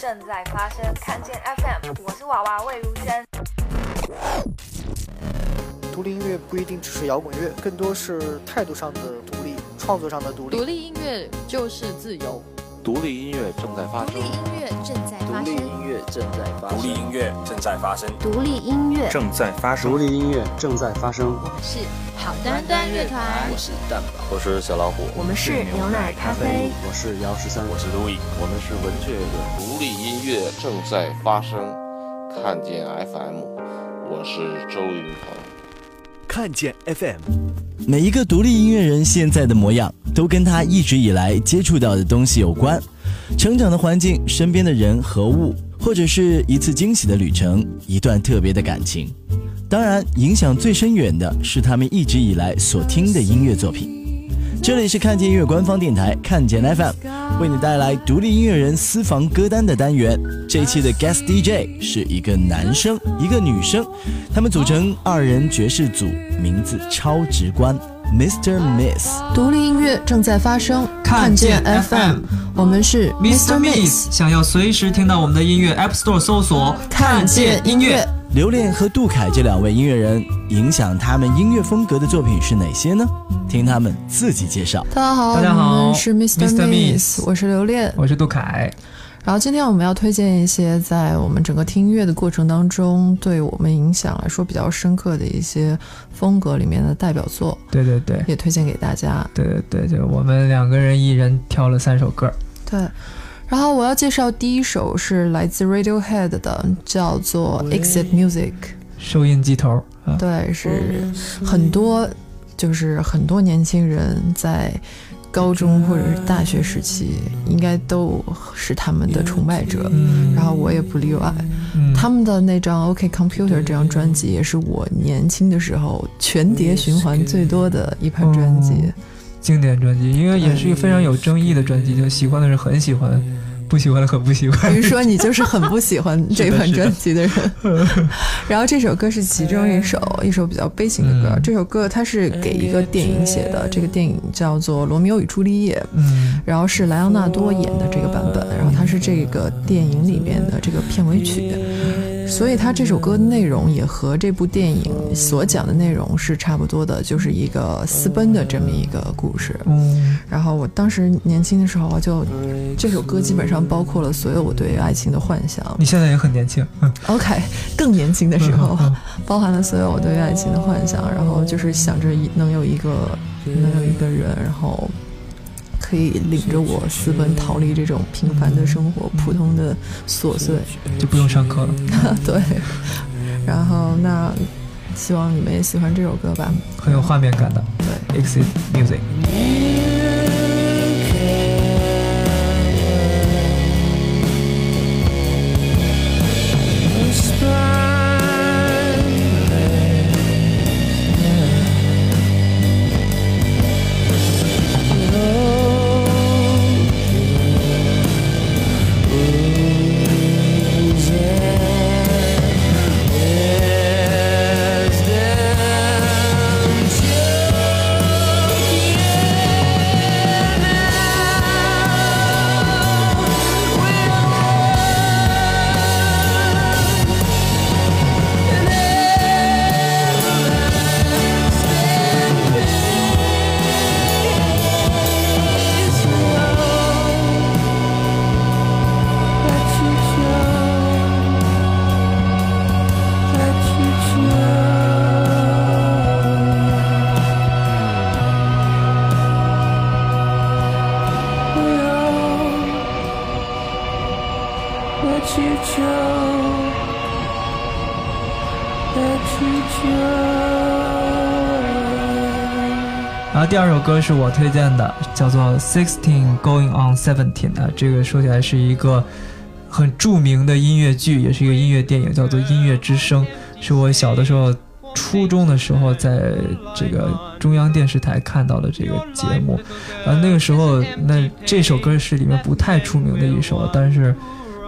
正在发生，看见 FM，我是娃娃魏如萱。独立音乐不一定只是摇滚乐，更多是态度上的独立，创作上的独立。独立音乐就是自由。独立音乐正在发生。独立音乐正在发生。独立音乐正在发生。独立音乐正在发生。独立音乐正在发生。独立音乐正在发生。我们是好端端乐团。我是蛋宝。我是小老虎。我们是牛奶咖啡。我是姚十三。我是 Louis。我们是文雀乐。独立音乐正在发生。看见 FM，我是周云鹏。看见 FM，每一个独立音乐人现在的模样，都跟他一直以来接触到的东西有关。成长的环境、身边的人和物，或者是一次惊喜的旅程，一段特别的感情。当然，影响最深远的是他们一直以来所听的音乐作品。这里是看见音乐官方电台看见 FM，为你带来独立音乐人私房歌单的单元。这一期的 Guest DJ 是一个男生，一个女生，他们组成二人爵士组，名字超直观，Mr. Miss。独立音乐正在发生，看见 FM，我们是 Mr. Miss。想要随时听到我们的音乐，App Store 搜索看见音乐。刘恋和杜凯这两位音乐人，影响他们音乐风格的作品是哪些呢？听他们自己介绍。大家好，大家好，我们是 Mr. Miss，我是刘恋，我是杜凯。然后今天我们要推荐一些在我们整个听音乐的过程当中，对我们影响来说比较深刻的一些风格里面的代表作。对对对，也推荐给大家。对对对，就我们两个人一人挑了三首歌。对。然后我要介绍第一首是来自 Radiohead 的，叫做 Exit Music，收音机头。对，是很多，就是很多年轻人在高中或者是大学时期，应该都是他们的崇拜者。然后我也不例外。他们的那张 OK Computer 这张专辑，也是我年轻的时候全碟循环最多的一盘专辑。经典专辑，因为也是一个非常有争议的专辑，就喜欢的人很喜欢，不喜欢的很不喜欢。比如说，你就是很不喜欢 这款专辑的人。然后这首歌是其中一首，一首比较悲情的歌。这首歌它是给一个电影写的，这个电影叫做《罗密欧与朱丽叶》，嗯，然后是莱昂纳多演的这个版本，然后它是这个电影里面的这个片尾曲。所以他这首歌的内容也和这部电影所讲的内容是差不多的，就是一个私奔的这么一个故事。嗯，然后我当时年轻的时候，就这首歌基本上包括了所有我对爱情的幻想。你现在也很年轻嗯，OK，更年轻的时候，包含了所有我对爱情的幻想，然后就是想着能有一个能有一个人，然后。可以领着我私奔逃离这种平凡的生活，普通的琐碎，就不用上课了。对，然后那希望你们也喜欢这首歌吧，很有画面感的。对，Exit Music。第二首歌是我推荐的，叫做《Sixteen Going on Seventeen》啊，这个说起来是一个很著名的音乐剧，也是一个音乐电影，叫做《音乐之声》，是我小的时候初中的时候在这个中央电视台看到的这个节目。啊，那个时候那这首歌是里面不太出名的一首，但是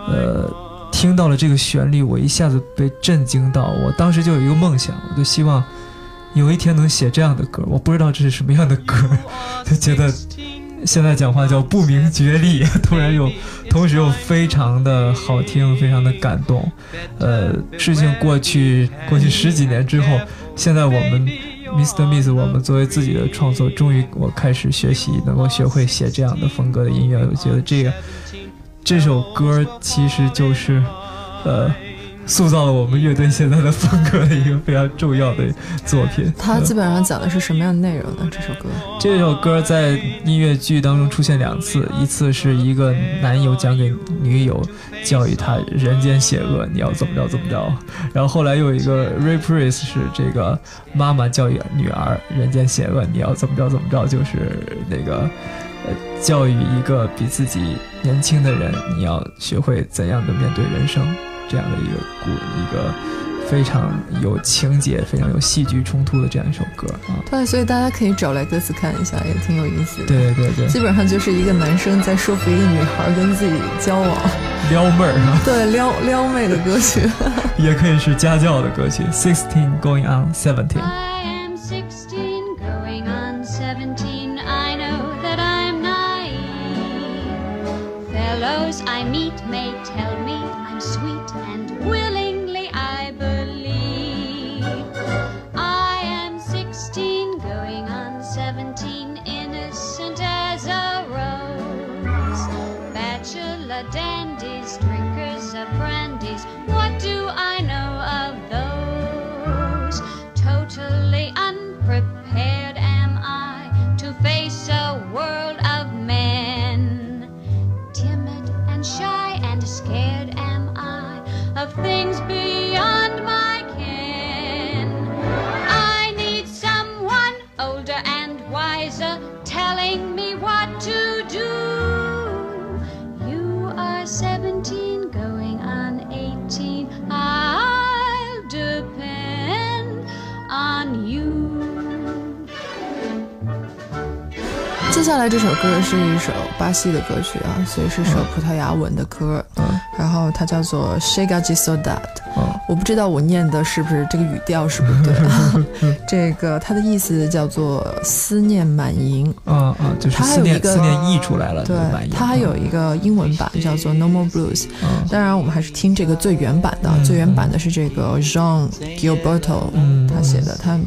呃听到了这个旋律，我一下子被震惊到。我当时就有一个梦想，我就希望。有一天能写这样的歌，我不知道这是什么样的歌，就觉得现在讲话叫不明觉厉，突然又，同时又非常的好听，非常的感动。呃，事情过去过去十几年之后，现在我们 Mr. Miss，我们作为自己的创作，终于我开始学习，能够学会写这样的风格的音乐。我觉得这个这首歌其实就是，呃。塑造了我们乐队现在的风格的一个非常重要的作品。它基本上讲的是什么样的内容呢？这首歌？这首歌在音乐剧当中出现两次，一次是一个男友讲给女友，教育她人间险恶，你要怎么着怎么着。然后后来又有一个 reprise 是这个妈妈教育女儿，人间险恶，你要怎么着怎么着，就是那个呃教育一个比自己年轻的人，你要学会怎样的面对人生。这样的一个故一个非常有情节、非常有戏剧冲突的这样一首歌啊，对，所以大家可以找来歌词看一下，也挺有意思的。对对对，基本上就是一个男生在说服一个女孩跟自己交往，撩妹儿啊，对，撩撩妹的歌曲，也可以是家教的歌曲。Sixteen going on seventeen。接下来这首歌是一首巴西的歌曲啊，所以是首葡萄牙文的歌，嗯，然后它叫做 Chega de Saudade，嗯，我不知道我念的是不是这个语调是不是对，这个它的意思叫做思念满盈，啊啊，就是思念思念溢出来了，对，它还有一个英文版叫做 Normal Blues，当然我们还是听这个最原版的，最原版的是这个 Jean Gilberto 他写的，他。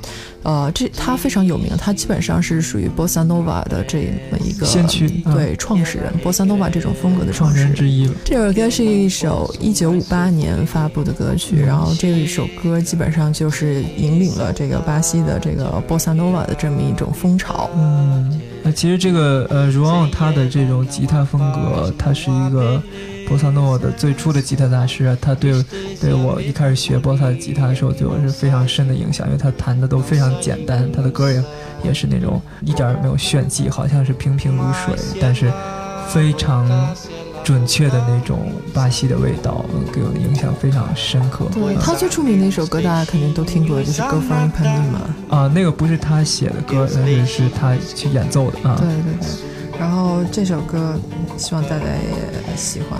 呃，这他非常有名，他基本上是属于波萨诺瓦的这么一个先驱，对创始人，波萨诺瓦这种风格的创始人。之一了。这首歌是一首一九五八年发布的歌曲，然后然后这一首歌基本上就是引领了这个巴西的这个波萨诺瓦的这么一种风潮。嗯，那其实这个呃，如昂他的这种吉他风格，他是一个。波萨诺的最初的吉他大师，他对对我一开始学 bossa 吉他的时候，对我是非常深的影响，因为他弹的都非常简单，他的歌也也是那种一点也没有炫技，好像是平平如水，但是非常准确的那种巴西的味道，给我的影响非常深刻。对他最出名的一首歌，大家肯定都听过，就是《From m a 啊，那个不是他写的歌，但是是他去演奏的啊。对对对。然后这首歌，希望大家也喜欢。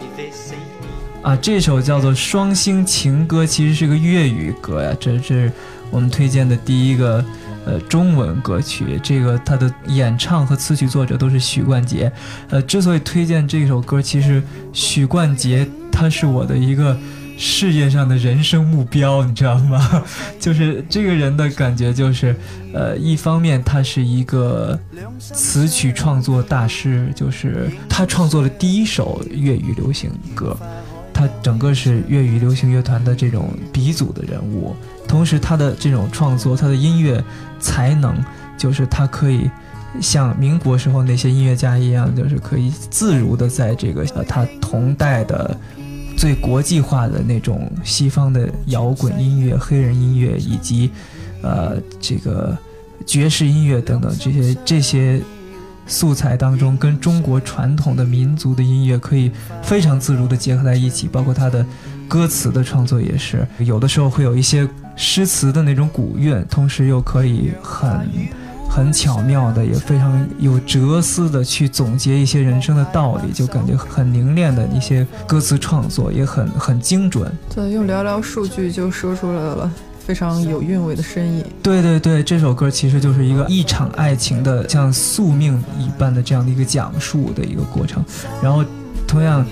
啊，这首叫做《双星情歌》，其实是个粤语歌呀。这是我们推荐的第一个呃中文歌曲。这个它的演唱和词曲作者都是许冠杰。呃，之所以推荐这首歌，其实许冠杰他是我的一个。事业上的人生目标，你知道吗？就是这个人的感觉，就是，呃，一方面他是一个词曲创作大师，就是他创作了第一首粤语流行歌，他整个是粤语流行乐团的这种鼻祖的人物。同时，他的这种创作，他的音乐才能，就是他可以像民国时候那些音乐家一样，就是可以自如的在这个呃他同代的。最国际化的那种西方的摇滚音乐、黑人音乐，以及，呃，这个爵士音乐等等这些这些素材当中，跟中国传统的民族的音乐可以非常自如的结合在一起，包括他的歌词的创作也是，有的时候会有一些诗词的那种古韵，同时又可以很。很巧妙的，也非常有哲思的去总结一些人生的道理，就感觉很凝练的一些歌词创作，也很很精准。对，用寥寥数句就说出来了非常有韵味的深意。对对对，这首歌其实就是一个一场爱情的像宿命一般的这样的一个讲述的一个过程。然后，同样，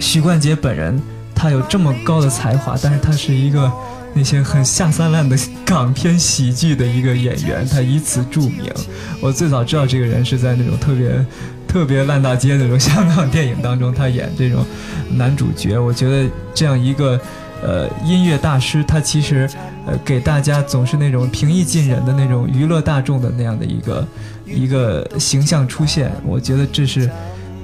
许冠杰本人他有这么高的才华，但是他是一个。那些很下三滥的港片喜剧的一个演员，他以此著名。我最早知道这个人是在那种特别、特别烂大街那种香港电影当中，他演这种男主角。我觉得这样一个呃音乐大师，他其实呃给大家总是那种平易近人的那种娱乐大众的那样的一个一个形象出现。我觉得这是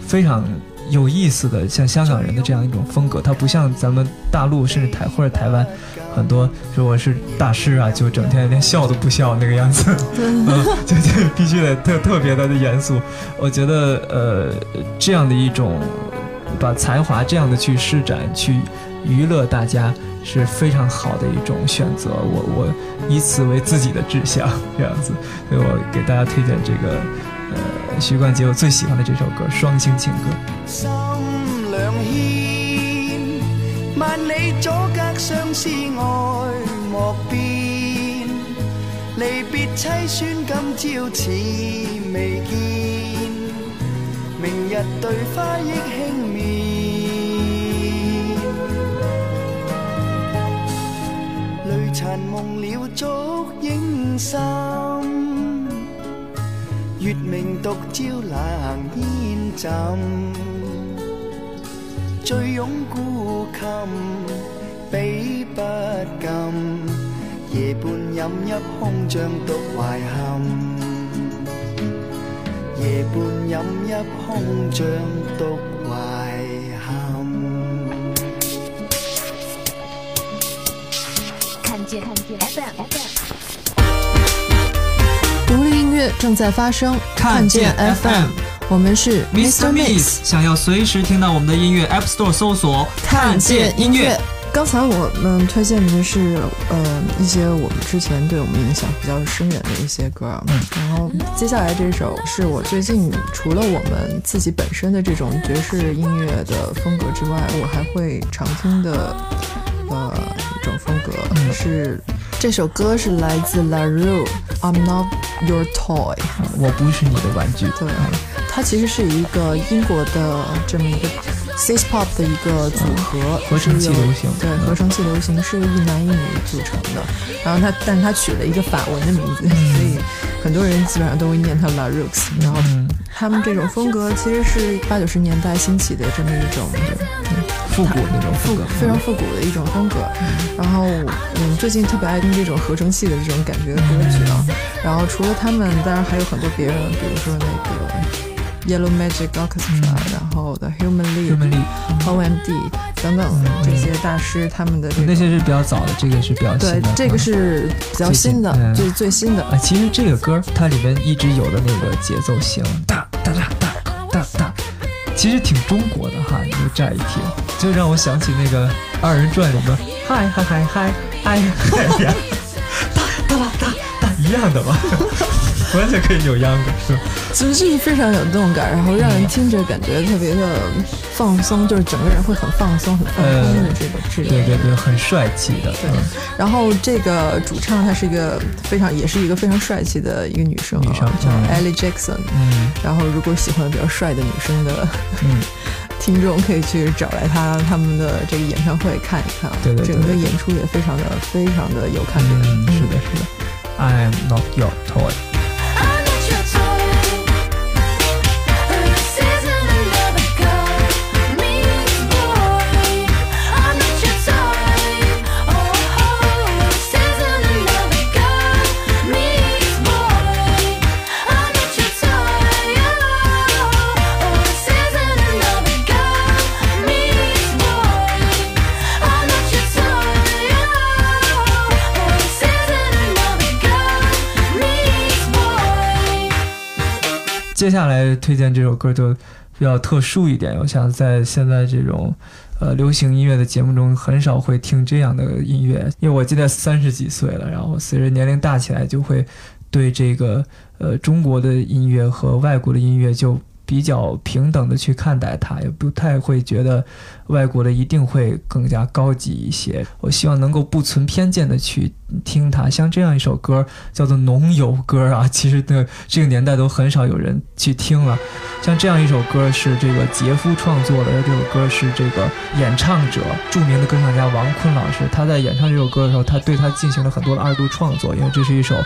非常有意思的，像香港人的这样一种风格，它不像咱们大陆甚至台或者台湾。很多说我是大师啊，就整天连笑都不笑那个样子，嗯，就就必须得特特别的严肃。我觉得呃，这样的一种把才华这样的去施展，去娱乐大家是非常好的一种选择。我我以此为自己的志向，这样子，所以我给大家推荐这个呃徐冠杰我最喜欢的这首歌《双星情歌》。万里阻隔，相思爱莫变。离别凄酸，今朝似未见。明日对花亦轻眠。泪残蒙了烛影深，月明独照冷烟枕。醉拥孤琴，比不禁。夜半饮一空，像独怀恨。夜半饮一空，像独怀恨。看见看见 FM，独立音乐正在发生。看见 FM。我们是 Mr. Miss，想要随时听到我们的音乐，App Store 搜索“看见音乐”。刚才我们推荐的是呃一些我们之前对我们影响比较深远的一些歌，嗯，然后接下来这首是我最近除了我们自己本身的这种爵士音乐的风格之外，我还会常听的呃一种风格是这首歌是来自 La Rue，I'm Not Your Toy，我不是你的玩具，对。它其实是一个英国的这么一个 c i s pop 的一个组合，合成器流行，对，合成器流行是一男一女组成的。然后它，但是它取了一个法文的名字，所以很多人基本上都会念它 La Rooks。然后他们这种风格其实是八九十年代兴起的这么一种复古那种复古，非常复古的一种风格。然后嗯，最近特别爱听这种合成器的这种感觉的歌曲啊。然后除了他们，当然还有很多别人，比如说那个。Yellow Magic Orchestra，然后 The Human League，OMD 等等这些大师，他们的那些是比较早的，这个是比较对，这个是比较新的，最最新的。啊，其实这个歌它里面一直有的那个节奏型，哒哒哒哒哒哒，其实挺中国的哈。你就乍一听，就让我想起那个二人转里面，嗨嗨嗨嗨嗨嗨呀，哒哒哒哒一样的嘛。完全可以扭秧歌，是吧？其实就是非常有动感，然后让人听着感觉特别的放松，就是整个人会很放松、很放松的这个质对对对，很帅气的。对。然后这个主唱她是一个非常，也是一个非常帅气的一个女生，女生叫 Ellie Jackson。嗯。然后如果喜欢比较帅的女生的 听众，可以去找来他他们的这个演唱会看一看。对对。整个演出也非常的非常的有看点。嗯，是的，是的。I am not your toy。接下来推荐这首歌就比较特殊一点，我想在现在这种呃流行音乐的节目中很少会听这样的音乐，因为我记得三十几岁了，然后随着年龄大起来，就会对这个呃中国的音乐和外国的音乐就。比较平等的去看待它，也不太会觉得外国的一定会更加高级一些。我希望能够不存偏见的去听它。像这样一首歌叫做农友歌啊，其实的这个年代都很少有人去听了。像这样一首歌是这个杰夫创作的，这首歌是这个演唱者著名的歌唱家王坤老师，他在演唱这首歌的时候，他对他进行了很多的二度创作，因为这是一首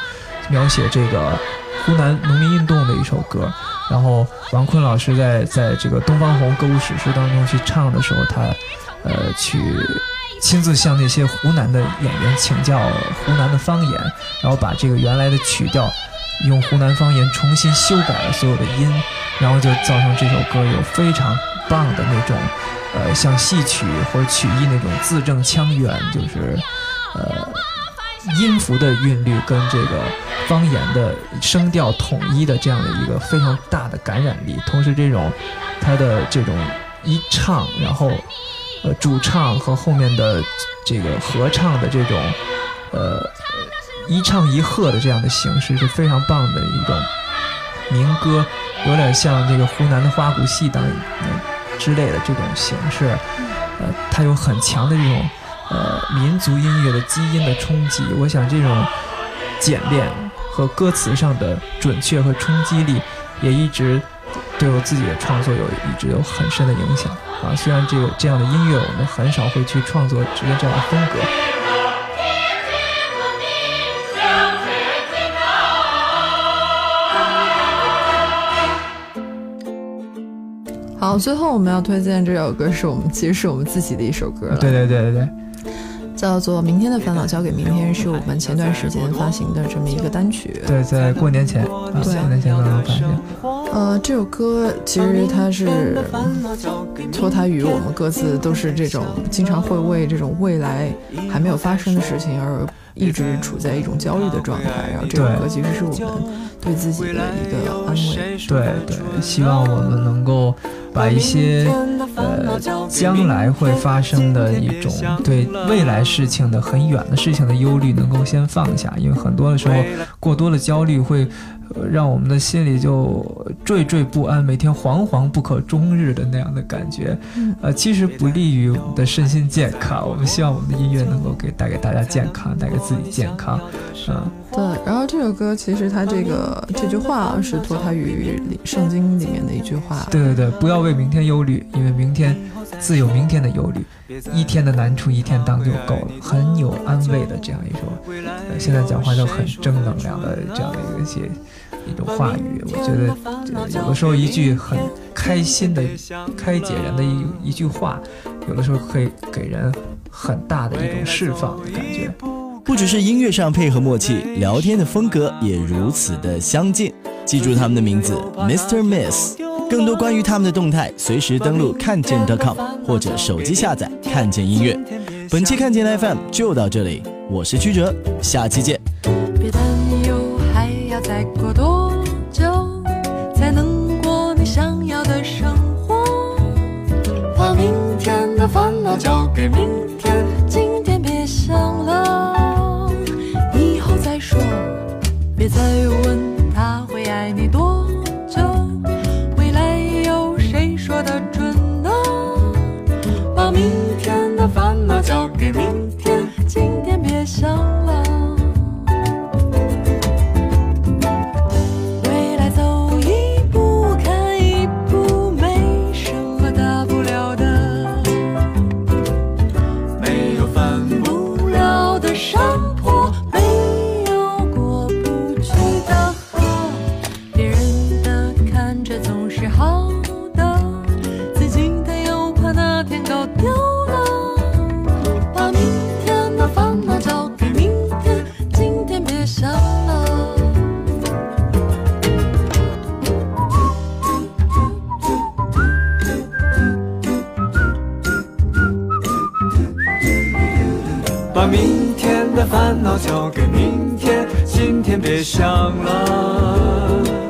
描写这个湖南农民运动的一首歌。然后王坤老师在在这个《东方红》歌舞史诗当中去唱的时候，他，呃，去亲自向那些湖南的演员请教湖南的方言，然后把这个原来的曲调用湖南方言重新修改了所有的音，然后就造成这首歌有非常棒的那种，呃，像戏曲或者曲艺那种字正腔圆，就是呃音符的韵律跟这个。方言的声调统一的这样的一个非常大的感染力，同时这种他的这种一唱，然后呃主唱和后面的这个合唱的这种呃一唱一和的这样的形式是非常棒的一种民歌，有点像这个湖南的花鼓戏等之类的这种形式，呃，它有很强的这种呃民族音乐的基因的冲击。我想这种简练。和歌词上的准确和冲击力，也一直对我自己的创作有一直有很深的影响啊。虽然这个这样的音乐，我们很少会去创作直接这样的风格。好，最后我们要推荐这首歌，是我们其实是我们自己的一首歌。对对对对对。叫做《明天的烦恼交给明天》，是我们前段时间发行的这么一个单曲。对，在过年前，对，过年前刚刚发行。呃，这首歌其实它是脱胎于我们各自都是这种经常会为这种未来还没有发生的事情而一直处在一种焦虑的状态。然后这首歌其实是我们对自己的一个安慰。对对，希望我们能够。把一些呃将来会发生的一种对未来事情的很远的事情的忧虑能够先放下，因为很多的时候过多的焦虑会。让我们的心里就惴惴不安，每天惶惶不可终日的那样的感觉，呃，其实不利于我们的身心健康。我们希望我们的音乐能够给带给大家健康，带给自己健康。嗯，对。然后这首歌其实它这个这句话是脱胎于圣经里面的一句话。对对对，不要为明天忧虑，因为明天自有明天的忧虑，一天的难处一天当就够了，很有安慰的这样一首。呃，现在讲话就很正能量的这样的一些。一种话语，我觉得有的时候一句很开心的、开解人的一一句话，有的时候可以给人很大的一种释放的感觉。不只是音乐上配合默契，聊天的风格也如此的相近。记住他们的名字，Mr. Miss。更多关于他们的动态，随时登录看见 .com 或者手机下载看见音乐。本期看见 FM 就到这里，我是曲哲，下期见。别担忧，还要再过多久。才能过你想要的生活。把明天的烦恼交给明天，明天，今天别想明天的烦恼交给明天今天别想了。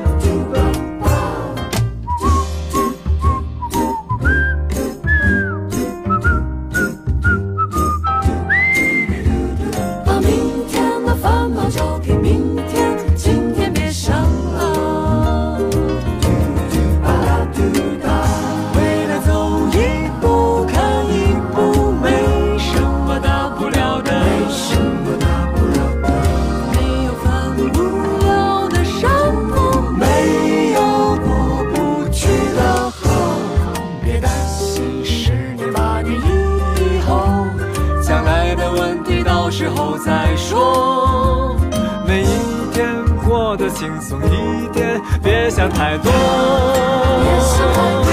轻松一点，别想太多。别想太多，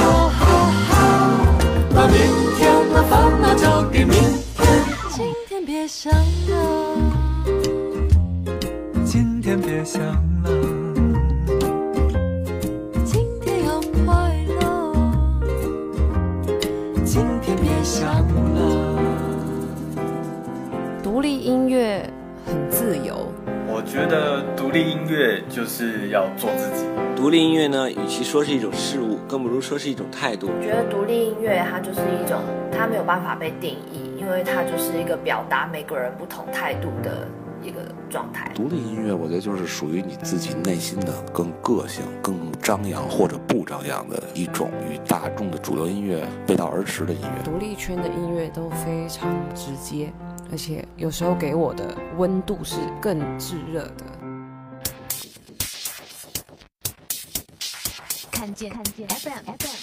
把明天的烦恼交给明天。今天别想了，今天别想了，今天要快乐。今天别想了。独立音乐觉得独立音乐就是要做自己。独立音乐呢，与其说是一种事物，更不如说是一种态度。我觉得独立音乐它就是一种，它没有办法被定义，因为它就是一个表达每个人不同态度的一个状态。独立音乐，我觉得就是属于你自己内心的更个性、更张扬或者不张扬的一种与大众的主流音乐背道而驰的音乐。独立圈的音乐都非常直接，而且有时候给我的温度是更炙热的。看见看见 FM FM。